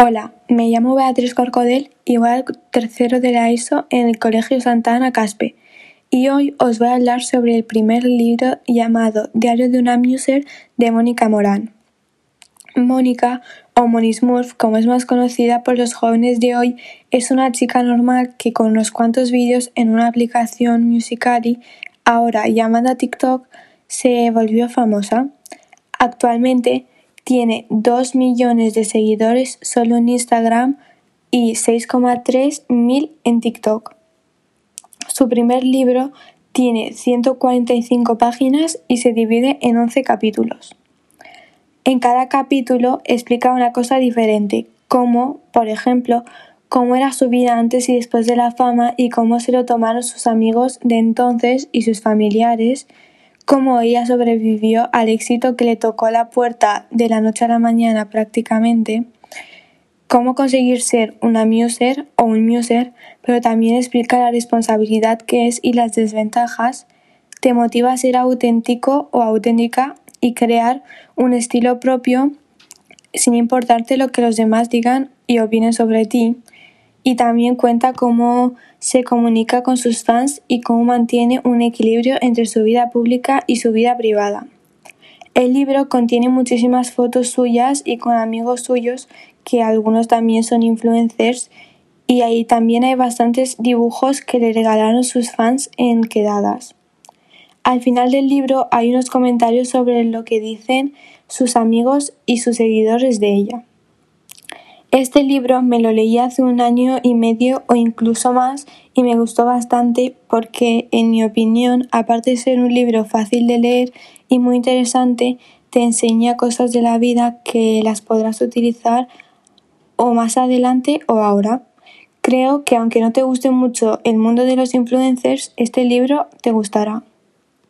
Hola, me llamo Beatriz Corcodel y voy al tercero de la ESO en el Colegio Santa Ana Caspe. Y hoy os voy a hablar sobre el primer libro llamado Diario de una Muser de Mónica Morán. Mónica, o Monismurf, como es más conocida por los jóvenes de hoy, es una chica normal que con unos cuantos vídeos en una aplicación Musicali, ahora llamada TikTok, se volvió famosa. Actualmente tiene 2 millones de seguidores solo en Instagram y 6,3 mil en TikTok. Su primer libro tiene 145 páginas y se divide en 11 capítulos. En cada capítulo explica una cosa diferente, como, por ejemplo, cómo era su vida antes y después de la fama y cómo se lo tomaron sus amigos de entonces y sus familiares, cómo ella sobrevivió al éxito que le tocó la puerta de la noche a la mañana prácticamente, cómo conseguir ser una muser o un muser, pero también explica la responsabilidad que es y las desventajas, te motiva a ser auténtico o auténtica y crear un estilo propio sin importarte lo que los demás digan y opinen sobre ti, y también cuenta cómo se comunica con sus fans y cómo mantiene un equilibrio entre su vida pública y su vida privada. El libro contiene muchísimas fotos suyas y con amigos suyos, que algunos también son influencers, y ahí también hay bastantes dibujos que le regalaron sus fans en quedadas. Al final del libro hay unos comentarios sobre lo que dicen sus amigos y sus seguidores de ella. Este libro me lo leí hace un año y medio o incluso más y me gustó bastante porque, en mi opinión, aparte de ser un libro fácil de leer y muy interesante, te enseña cosas de la vida que las podrás utilizar o más adelante o ahora. Creo que aunque no te guste mucho el mundo de los influencers, este libro te gustará.